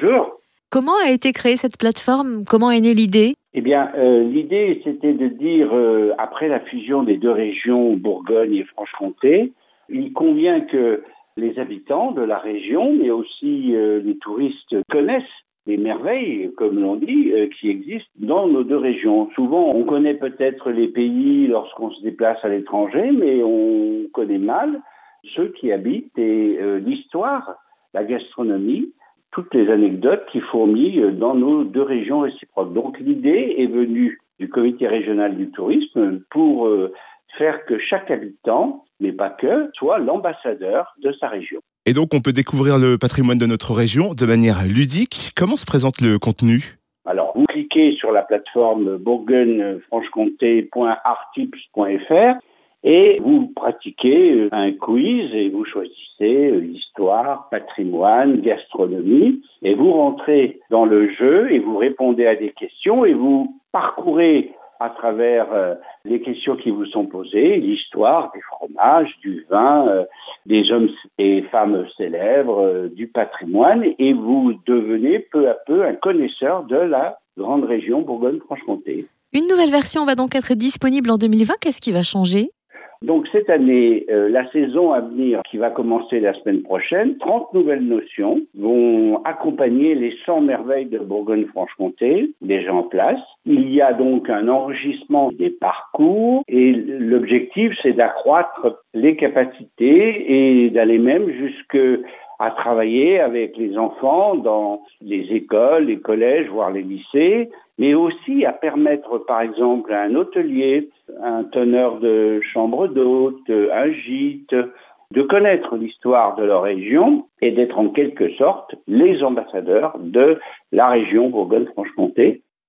bonjour. Comment a été créée cette plateforme? Comment est née l'idée? Eh bien, euh, l'idée, c'était de dire, euh, après la fusion des deux régions, Bourgogne et Franche-Comté, il convient que les habitants de la région, mais aussi euh, les touristes, connaissent les merveilles, comme l'on dit, qui existent dans nos deux régions. Souvent, on connaît peut-être les pays lorsqu'on se déplace à l'étranger, mais on connaît mal ceux qui habitent et l'histoire, la gastronomie toutes les anecdotes qui fourmillent dans nos deux régions réciproques. Donc l'idée est venue du comité régional du tourisme pour euh, faire que chaque habitant, mais pas que, soit l'ambassadeur de sa région. Et donc on peut découvrir le patrimoine de notre région de manière ludique. Comment se présente le contenu? Alors, vous cliquez sur la plateforme bourgogne-franche-comté.artips.fr et vous pratiquez un quiz et vous choisissez l'histoire, patrimoine, gastronomie et vous rentrez dans le jeu et vous répondez à des questions et vous parcourez à travers euh, les questions qui vous sont posées, l'histoire des fromages, du vin, euh, des hommes et femmes célèbres, euh, du patrimoine, et vous devenez peu à peu un connaisseur de la grande région Bourgogne-Franche-Comté. Une nouvelle version va donc être disponible en 2020. Qu'est-ce qui va changer? Donc cette année, euh, la saison à venir qui va commencer la semaine prochaine, 30 nouvelles notions vont accompagner les 100 merveilles de Bourgogne-Franche-Comté déjà en place. Il y a donc un enrichissement des parcours et l'objectif c'est d'accroître les capacités et d'aller même jusque à travailler avec les enfants dans les écoles, les collèges, voire les lycées, mais aussi à permettre, par exemple, à un hôtelier, un teneur de chambre d'hôte, un gîte, de connaître l'histoire de leur région et d'être en quelque sorte les ambassadeurs de la région Bourgogne-Franche-Comté